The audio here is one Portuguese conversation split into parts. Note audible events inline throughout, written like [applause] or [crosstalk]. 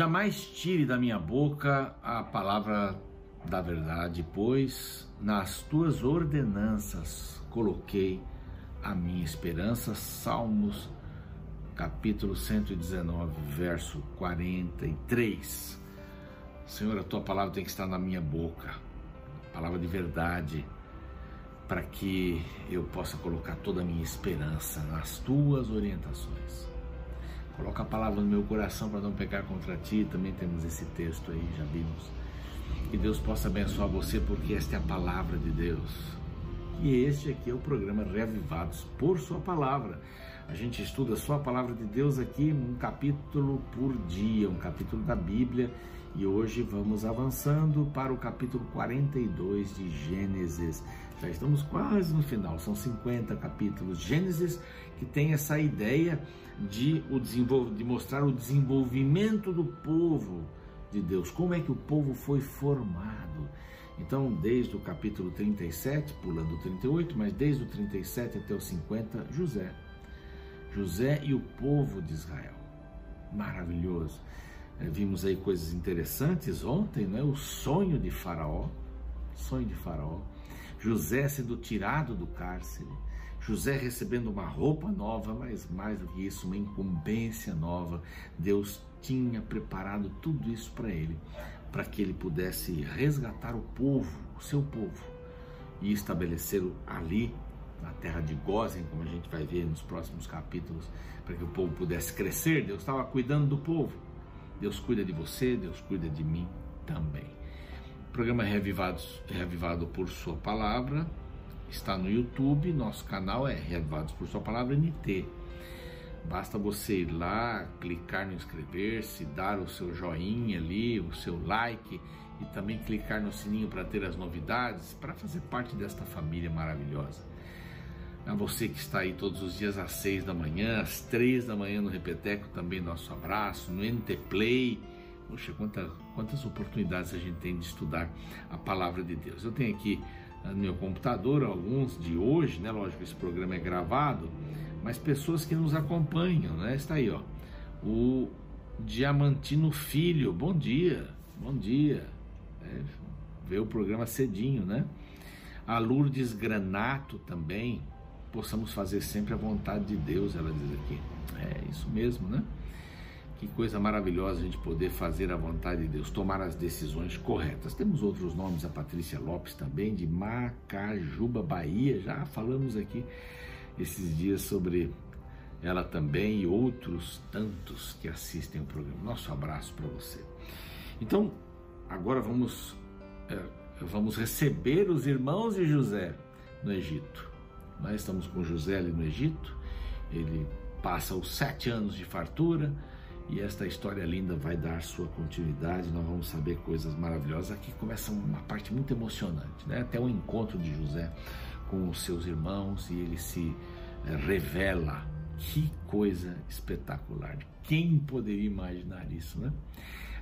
Jamais tire da minha boca a palavra da verdade, pois nas tuas ordenanças coloquei a minha esperança. Salmos capítulo 119, verso 43. Senhor, a tua palavra tem que estar na minha boca, palavra de verdade, para que eu possa colocar toda a minha esperança nas tuas orientações. Coloca a palavra no meu coração para não pecar contra ti. Também temos esse texto aí, já vimos. Que Deus possa abençoar você, porque esta é a palavra de Deus. E este aqui é o programa Reavivados por Sua Palavra. A gente estuda só a palavra de Deus aqui, um capítulo por dia, um capítulo da Bíblia. E hoje vamos avançando para o capítulo 42 de Gênesis. Já estamos quase no final, são 50 capítulos. Gênesis que tem essa ideia de, o de mostrar o desenvolvimento do povo de Deus, como é que o povo foi formado. Então, desde o capítulo 37, pulando o 38, mas desde o 37 até o 50, José. José e o povo de Israel. Maravilhoso. É, vimos aí coisas interessantes ontem, não é? O sonho de Faraó, sonho de Faraó. José sendo tirado do cárcere, José recebendo uma roupa nova, mas mais do que isso, uma incumbência nova. Deus tinha preparado tudo isso para ele, para que ele pudesse resgatar o povo, o seu povo, e estabelecê-lo ali na terra de Gozen, como a gente vai ver nos próximos capítulos, para que o povo pudesse crescer. Deus estava cuidando do povo. Deus cuida de você, Deus cuida de mim também. O programa Reavivados, Reavivado por Sua Palavra está no YouTube, nosso canal é Reavivados por Sua Palavra NT. Basta você ir lá, clicar no inscrever-se, dar o seu joinha ali, o seu like e também clicar no sininho para ter as novidades, para fazer parte desta família maravilhosa. A você que está aí todos os dias às seis da manhã, às três da manhã no Repeteco, também nosso abraço, no NT Play. Poxa, quantas, quantas oportunidades a gente tem de estudar a palavra de Deus. Eu tenho aqui no meu computador alguns de hoje, né? Lógico, esse programa é gravado, mas pessoas que nos acompanham, né? Está aí, ó. O Diamantino Filho, bom dia, bom dia. É, vê o programa cedinho, né? A Lourdes Granato também, possamos fazer sempre a vontade de Deus, ela diz aqui. É isso mesmo, né? Que coisa maravilhosa a gente poder fazer a vontade de Deus, tomar as decisões corretas. Temos outros nomes, a Patrícia Lopes também, de Macajuba, Bahia, já falamos aqui esses dias sobre ela também e outros tantos que assistem o programa. Nosso abraço para você. Então, agora vamos, é, vamos receber os irmãos de José no Egito. Nós estamos com José ali no Egito, ele passa os sete anos de fartura e esta história linda vai dar sua continuidade. Nós vamos saber coisas maravilhosas. Aqui começa uma parte muito emocionante, né? Até o encontro de José com os seus irmãos e ele se eh, revela. Que coisa espetacular! Quem poderia imaginar isso, né?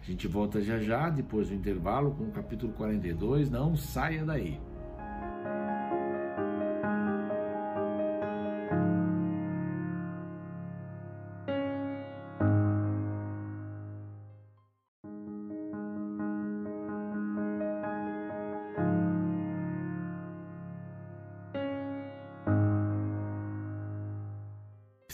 A gente volta já já, depois do intervalo, com o capítulo 42. Não saia daí.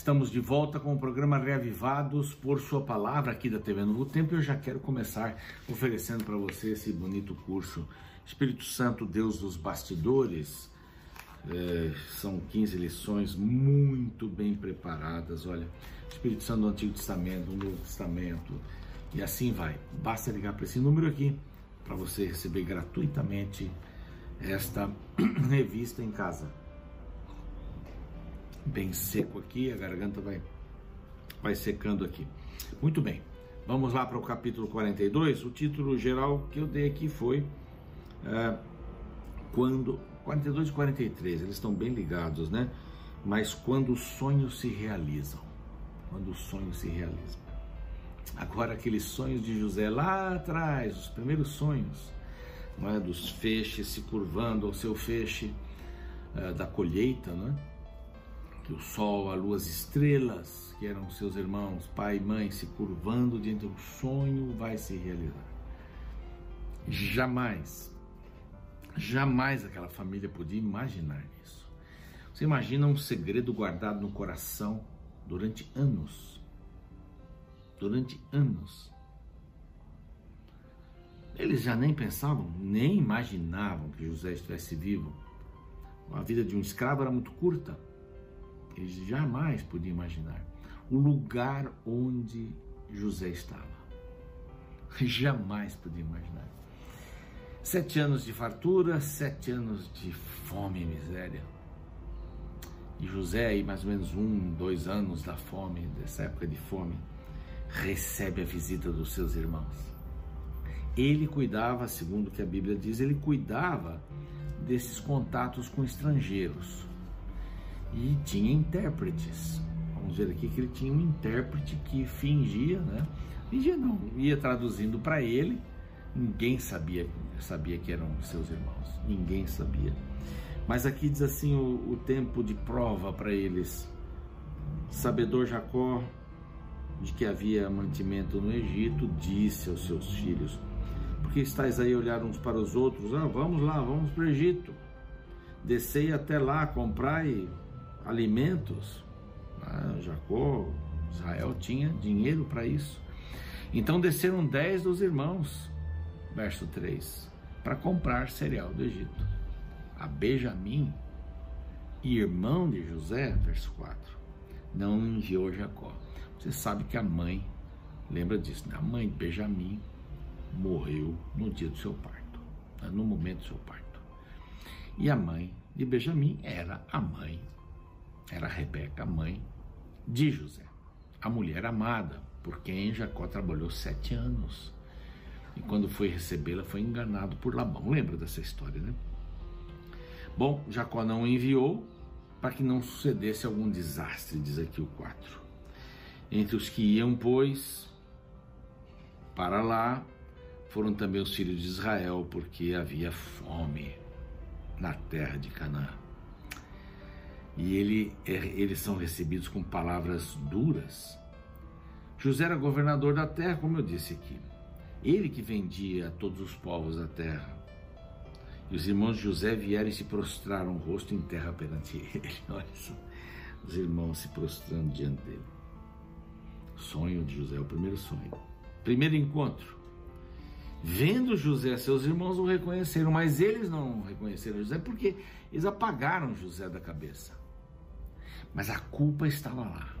Estamos de volta com o programa Reavivados por Sua Palavra aqui da TV Novo Tempo. Eu já quero começar oferecendo para você esse bonito curso Espírito Santo, Deus dos Bastidores. É, são 15 lições muito bem preparadas. Olha, Espírito Santo do Antigo Testamento, do Novo Testamento e assim vai. Basta ligar para esse número aqui para você receber gratuitamente esta [clears throat] revista em casa bem seco aqui, a garganta vai, vai secando aqui. Muito bem, vamos lá para o capítulo 42. O título geral que eu dei aqui foi é, quando 42 e 43, eles estão bem ligados, né? Mas quando os sonhos se realizam, quando os sonhos se realizam. Agora aqueles sonhos de José lá atrás, os primeiros sonhos, não é? dos feixes se curvando ao seu feixe uh, da colheita, não é? Que o sol, a lua, as estrelas, que eram seus irmãos, pai e mãe, se curvando diante do sonho, vai se realizar. Jamais, jamais aquela família podia imaginar isso. Você imagina um segredo guardado no coração durante anos. Durante anos. Eles já nem pensavam, nem imaginavam que José estivesse vivo. A vida de um escravo era muito curta. Eles jamais podiam imaginar o lugar onde José estava. [laughs] Jamais podiam imaginar. Sete anos de fartura, sete anos de fome e miséria. E José, aí mais ou menos um, dois anos da fome, dessa época de fome, recebe a visita dos seus irmãos. Ele cuidava, segundo o que a Bíblia diz, ele cuidava desses contatos com estrangeiros e tinha intérpretes. Vamos ver aqui que ele tinha um intérprete que fingia, né? Fingia não, ia traduzindo para ele. Ninguém sabia, sabia que eram seus irmãos. Ninguém sabia. Mas aqui diz assim o, o tempo de prova para eles. Sabedor Jacó, de que havia mantimento no Egito, disse aos seus filhos: Porque estáis aí a olhar uns para os outros? Ah, vamos lá, vamos para o Egito. Descei até lá, comprai alimentos. Ah, Jacó, Israel tinha dinheiro para isso. Então desceram dez dos irmãos, verso 3, para comprar cereal do Egito. A Benjamim, irmão de José, verso 4, não enviou Jacó. Você sabe que a mãe, lembra disso, né? a mãe de Benjamim morreu no dia do seu parto, né? no momento do seu parto. E a mãe de Benjamim era a mãe era Rebeca, mãe de José, a mulher amada, por quem Jacó trabalhou sete anos. E quando foi recebê-la, foi enganado por Labão. Lembra dessa história, né? Bom, Jacó não enviou para que não sucedesse algum desastre, diz aqui o 4. Entre os que iam, pois, para lá, foram também os filhos de Israel, porque havia fome na terra de Canaã e ele, é, eles são recebidos com palavras duras. José era governador da terra, como eu disse aqui. Ele que vendia a todos os povos da terra. E os irmãos de José vieram e se prostraram o rosto em terra perante [laughs] ele. Olha só, os irmãos se prostrando diante dele. Sonho de José, o primeiro sonho. Primeiro encontro. Vendo José, seus irmãos o reconheceram, mas eles não reconheceram José porque eles apagaram José da cabeça. Mas a culpa estava lá.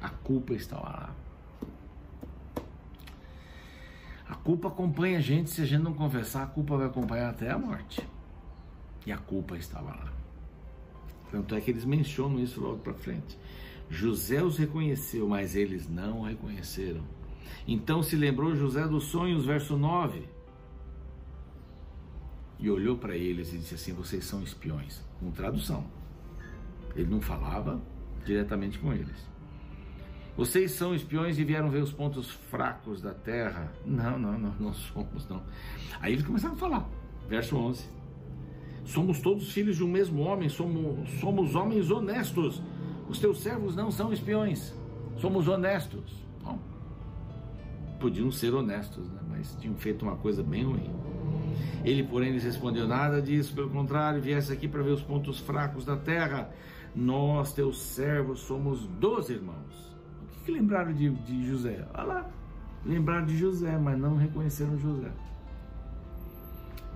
A culpa estava lá. A culpa acompanha a gente, se a gente não confessar, a culpa vai acompanhar até a morte. E a culpa estava lá. Tanto é que eles mencionam isso logo para frente. José os reconheceu, mas eles não o reconheceram. Então se lembrou José dos sonhos, verso 9. E olhou para eles e disse assim: Vocês são espiões. Com tradução. Ele não falava diretamente com eles. Vocês são espiões e vieram ver os pontos fracos da terra. Não, não, não, não somos, não. Aí eles começaram a falar. Verso 11. Somos todos filhos de um mesmo homem, somos, somos homens honestos. Os teus servos não são espiões, somos honestos. Bom, podiam ser honestos, né? mas tinham feito uma coisa bem ruim. Ele, porém, lhes respondeu: Nada disso, pelo contrário, viesse aqui para ver os pontos fracos da terra nós, teus servos, somos doze irmãos. O que, que lembraram de, de José? Olha lá, lembraram de José, mas não reconheceram José.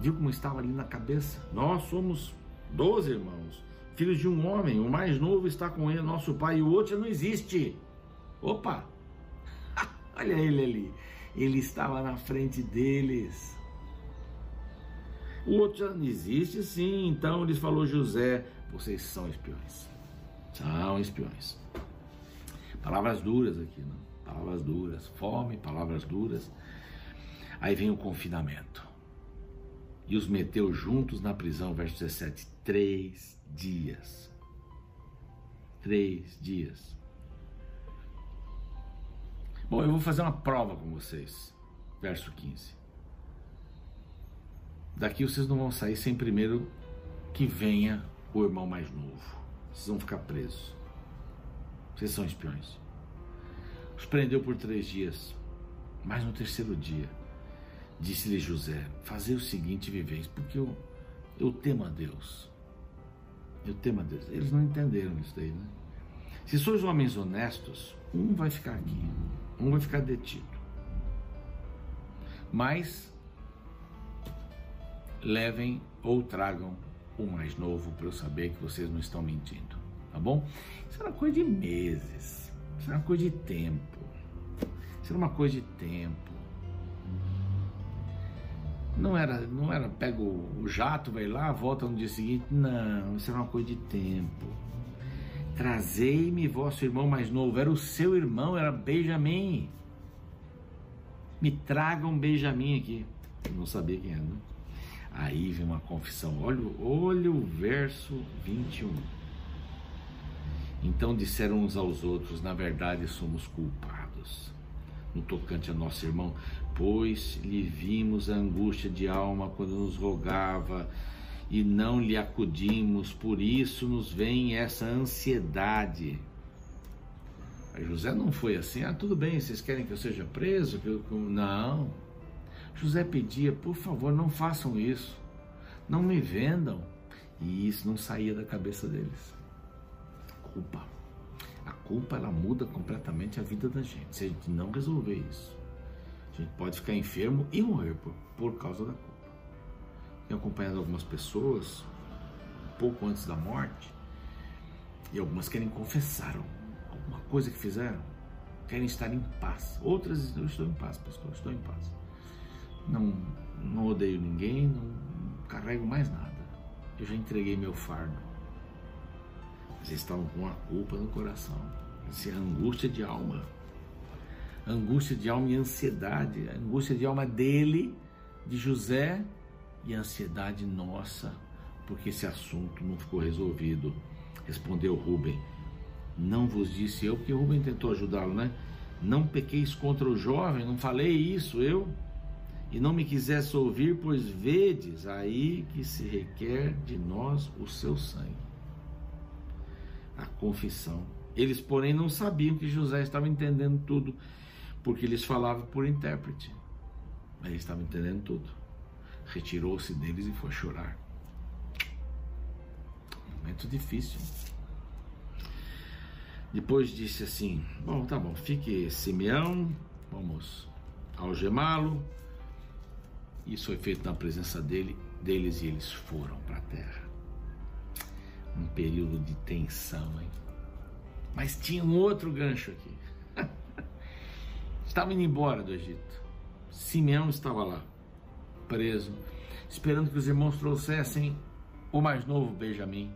Viu como estava ali na cabeça? Nós somos doze irmãos, filhos de um homem. O mais novo está com ele, nosso pai, e o outro não existe. Opa! [laughs] Olha ele ali. Ele estava na frente deles. O outro já não existe, sim. Então lhes falou José: vocês são espiões. São espiões. Palavras duras aqui, não? Palavras duras. Fome, palavras duras. Aí vem o confinamento. E os meteu juntos na prisão, verso 17. Três dias. Três dias. Bom, eu vou fazer uma prova com vocês. Verso 15. Daqui vocês não vão sair sem primeiro que venha o irmão mais novo. vocês vão ficar presos. Vocês são espiões. Os prendeu por três dias, mas no terceiro dia disse-lhe José: Fazer o seguinte, viveis, porque eu, eu temo a Deus. Eu temo a Deus. Eles não entenderam isso daí, né? Se sois homens honestos, um vai ficar aqui, um vai ficar detido. Mas levem ou tragam o mais novo para eu saber que vocês não estão mentindo, tá bom? Isso era coisa de meses, isso era coisa de tempo, isso era uma coisa de tempo. Não era, não era, pega o, jato, vai lá, volta no dia seguinte. Não, isso era uma coisa de tempo. Trazei-me vosso irmão mais novo. Era o seu irmão, era Benjamim. Me tragam Benjamim aqui. Eu não sabia quem era. Né? Aí vem uma confissão. Olha, olha o verso 21. Então disseram uns aos outros: Na verdade, somos culpados. No tocante a nosso irmão, pois lhe vimos a angústia de alma quando nos rogava e não lhe acudimos, por isso nos vem essa ansiedade. Aí José não foi assim, ah, tudo bem, vocês querem que eu seja preso? Não. José pedia, por favor, não façam isso, não me vendam. E isso não saía da cabeça deles. Culpa. A culpa ela muda completamente a vida da gente. Se a gente não resolver isso, a gente pode ficar enfermo e morrer por, por causa da culpa tenho acompanhado algumas pessoas um pouco antes da morte e algumas querem confessar alguma coisa que fizeram, querem estar em paz. Outras, eu estou em paz, pastor, estou em paz. Não, não odeio ninguém, não carrego mais nada. Eu já entreguei meu fardo. Eles estavam com a culpa no coração. É angústia de alma. Angústia de alma e ansiedade. angústia de alma dele, de José e a ansiedade nossa, porque esse assunto não ficou resolvido. Respondeu Rubem: Não vos disse eu, porque Rubem tentou ajudá-lo, né? Não pequeis contra o jovem, não falei isso eu, e não me quisesse ouvir, pois vedes aí que se requer de nós o seu sangue. A confissão. Eles, porém, não sabiam que José estava entendendo tudo, porque eles falavam por intérprete. Mas ele estava entendendo tudo retirou-se deles e foi chorar. Momento difícil. Depois disse assim: Bom, tá bom, fique Simeão, vamos algemá-lo. Isso foi feito na presença dele, deles e eles foram para a terra. Um período de tensão, hein? Mas tinha um outro gancho aqui. [laughs] Estava indo embora do Egito. Simeão estava lá preso, esperando que os irmãos trouxessem o mais novo Benjamim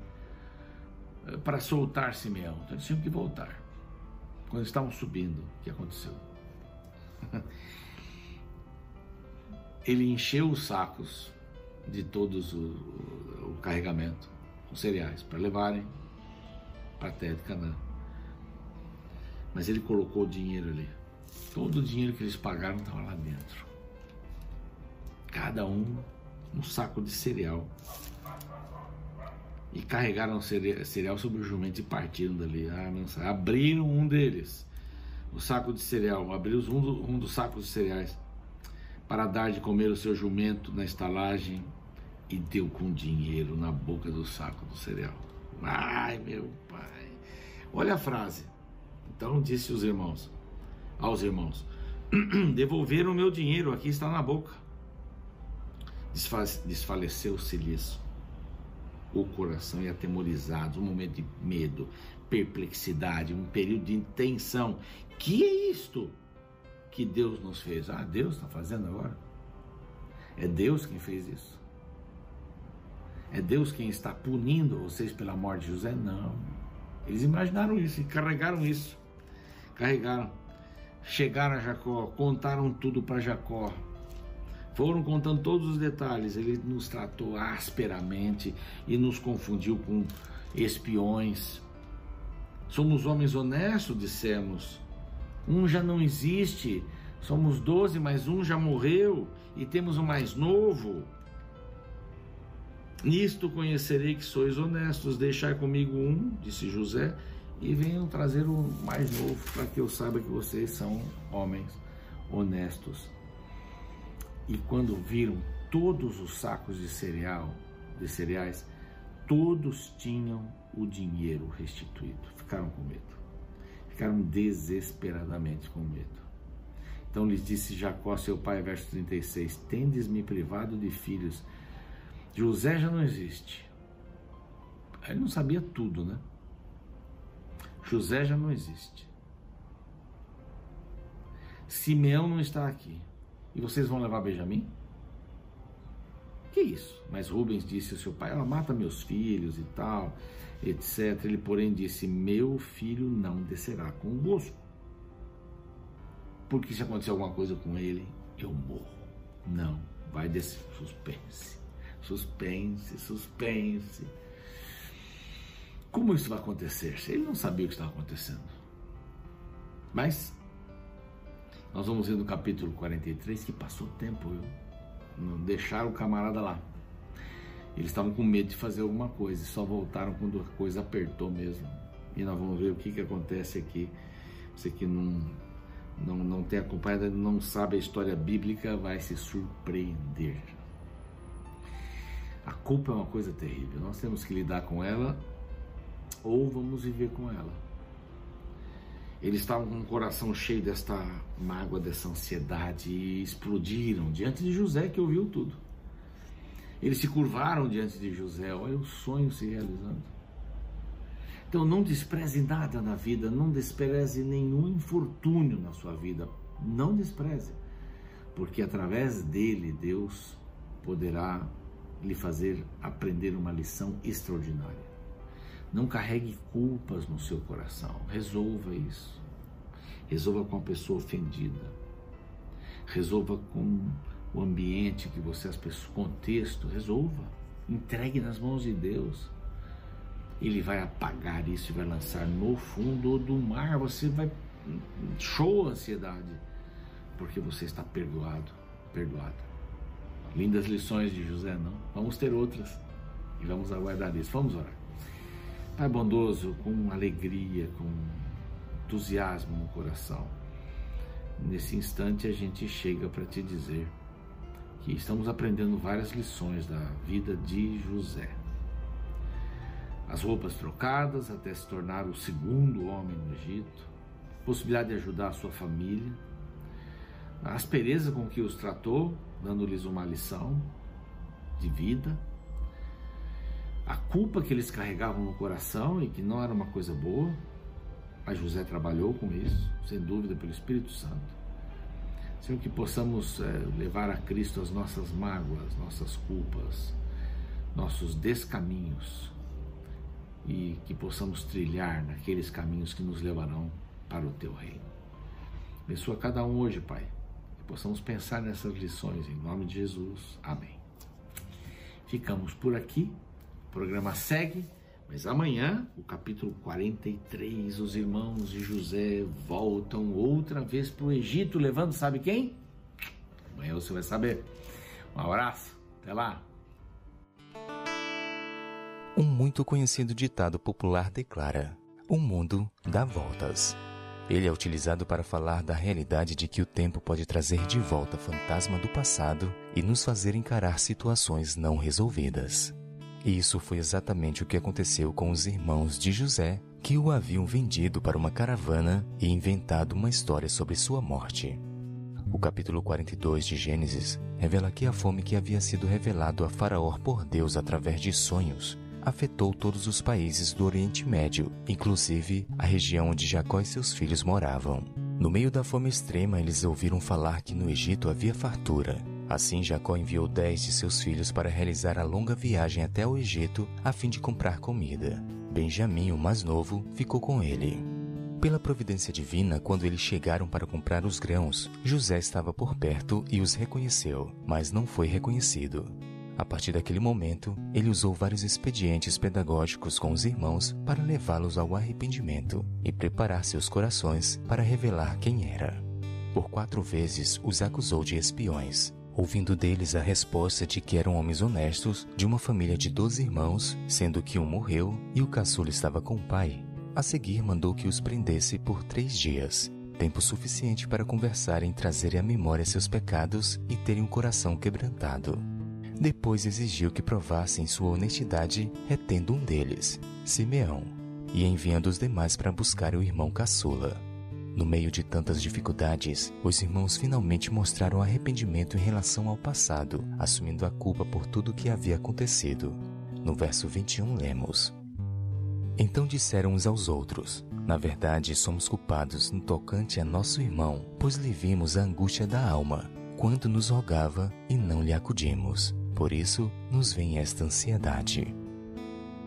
eh, para soltar Simeão. Então eles tinham que voltar. Quando estavam subindo, o que aconteceu? [laughs] Ele encheu os sacos de todos o, o, carregamento, os cereais, para levarem para a terra de Canaã. Mas ele colocou o dinheiro ali. Todo o dinheiro que eles pagaram estava lá dentro cada um um saco de cereal. E carregaram cereal sobre o jumento e partiram dali. Ah, abriram um deles, o saco de cereal, abriu um, do, um dos sacos de cereais para dar de comer o seu jumento na estalagem e deu com dinheiro na boca do saco do cereal. Ai, meu pai. Olha a frase. Então disse os irmãos, aos irmãos: [clears throat] Devolveram o meu dinheiro, aqui está na boca desfaleceu-se-lhes o coração e atemorizados, um momento de medo, perplexidade, um período de tensão. Que é isto que Deus nos fez? Ah, Deus está fazendo agora? É Deus quem fez isso? É Deus quem está punindo vocês pela morte de José? Não. Eles imaginaram isso e carregaram isso. Carregaram. Chegaram a Jacó, contaram tudo para Jacó. Foram contando todos os detalhes. Ele nos tratou asperamente e nos confundiu com espiões. Somos homens honestos, dissemos. Um já não existe. Somos doze, mas um já morreu e temos o mais novo. Nisto conhecerei que sois honestos, deixai comigo um, disse José, e venham trazer o mais novo, para que eu saiba que vocês são homens honestos. E quando viram todos os sacos de cereal, de cereais, todos tinham o dinheiro restituído. Ficaram com medo. Ficaram desesperadamente com medo. Então lhes disse Jacó, seu pai, verso 36: Tendes-me privado de filhos. José já não existe. Ele não sabia tudo, né? José já não existe. Simeão não está aqui. E vocês vão levar Benjamim? Que isso? Mas Rubens disse ao seu pai: Ela mata meus filhos e tal, etc. Ele, porém, disse: Meu filho não descerá convosco. Porque se acontecer alguma coisa com ele, eu morro. Não, vai descer. Suspense, suspense, suspense. Como isso vai acontecer? Ele não sabia o que estava acontecendo. Mas nós vamos ver no capítulo 43 que passou tempo, viu? Deixaram o camarada lá. Eles estavam com medo de fazer alguma coisa e só voltaram quando a coisa apertou mesmo. E nós vamos ver o que, que acontece aqui. Você que não, não, não tem acompanhado, não sabe a história bíblica, vai se surpreender. A culpa é uma coisa terrível. Nós temos que lidar com ela ou vamos viver com ela. Eles estavam com o coração cheio desta mágoa, dessa ansiedade e explodiram diante de José que ouviu tudo. Eles se curvaram diante de José, olha o sonho se realizando. Então não despreze nada na vida, não despreze nenhum infortúnio na sua vida, não despreze, porque através dele Deus poderá lhe fazer aprender uma lição extraordinária. Não carregue culpas no seu coração. Resolva isso. Resolva com a pessoa ofendida. Resolva com o ambiente que você, as pessoas, contexto. Resolva. Entregue nas mãos de Deus. Ele vai apagar isso e vai lançar no fundo do mar. Você vai. Show a ansiedade. Porque você está perdoado, perdoada. Lindas lições de José, não? Vamos ter outras. E vamos aguardar isso. Vamos orar. Pai bondoso, com alegria, com entusiasmo no coração, nesse instante a gente chega para te dizer que estamos aprendendo várias lições da vida de José. As roupas trocadas até se tornar o segundo homem no Egito, possibilidade de ajudar a sua família, a aspereza com que os tratou, dando-lhes uma lição de vida. A culpa que eles carregavam no coração e que não era uma coisa boa, mas José trabalhou com isso, sem dúvida, pelo Espírito Santo. Senhor, que possamos é, levar a Cristo as nossas mágoas, nossas culpas, nossos descaminhos e que possamos trilhar naqueles caminhos que nos levarão para o Teu reino. Abençoa cada um hoje, Pai, que possamos pensar nessas lições, em nome de Jesus. Amém. Ficamos por aqui. O programa segue, mas amanhã, o capítulo 43, os irmãos de José voltam outra vez para o Egito, levando sabe quem? Amanhã você vai saber. Um abraço, até lá. Um muito conhecido ditado popular declara: O mundo dá voltas. Ele é utilizado para falar da realidade de que o tempo pode trazer de volta fantasma do passado e nos fazer encarar situações não resolvidas. E isso foi exatamente o que aconteceu com os irmãos de José, que o haviam vendido para uma caravana e inventado uma história sobre sua morte. O capítulo 42 de Gênesis revela que a fome que havia sido revelado a Faraó por Deus através de sonhos afetou todos os países do Oriente Médio, inclusive a região onde Jacó e seus filhos moravam. No meio da fome extrema, eles ouviram falar que no Egito havia fartura Assim, Jacó enviou dez de seus filhos para realizar a longa viagem até o Egito a fim de comprar comida. Benjamim, o mais novo, ficou com ele. Pela providência divina, quando eles chegaram para comprar os grãos, José estava por perto e os reconheceu, mas não foi reconhecido. A partir daquele momento, ele usou vários expedientes pedagógicos com os irmãos para levá-los ao arrependimento e preparar seus corações para revelar quem era. Por quatro vezes os acusou de espiões, ouvindo deles a resposta de que eram homens honestos, de uma família de doze irmãos, sendo que um morreu e o caçula estava com o pai. A seguir, mandou que os prendesse por três dias, tempo suficiente para conversarem, trazerem à memória seus pecados e terem um coração quebrantado. Depois exigiu que provassem sua honestidade, retendo um deles, Simeão, e enviando os demais para buscar o irmão caçula. No meio de tantas dificuldades, os irmãos finalmente mostraram arrependimento em relação ao passado, assumindo a culpa por tudo o que havia acontecido. No verso 21 lemos: Então disseram uns aos outros: Na verdade, somos culpados no tocante a nosso irmão, pois lhe vimos a angústia da alma, quando nos rogava e não lhe acudimos. Por isso nos vem esta ansiedade.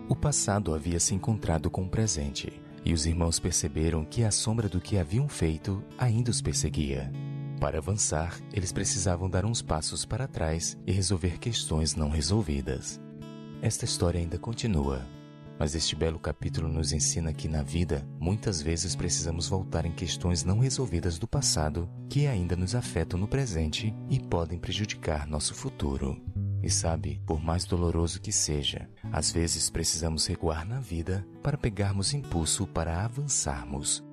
O passado havia se encontrado com o presente, e os irmãos perceberam que a sombra do que haviam feito ainda os perseguia. Para avançar, eles precisavam dar uns passos para trás e resolver questões não resolvidas. Esta história ainda continua, mas este belo capítulo nos ensina que na vida, muitas vezes precisamos voltar em questões não resolvidas do passado que ainda nos afetam no presente e podem prejudicar nosso futuro. E sabe, por mais doloroso que seja, às vezes precisamos recuar na vida para pegarmos impulso para avançarmos.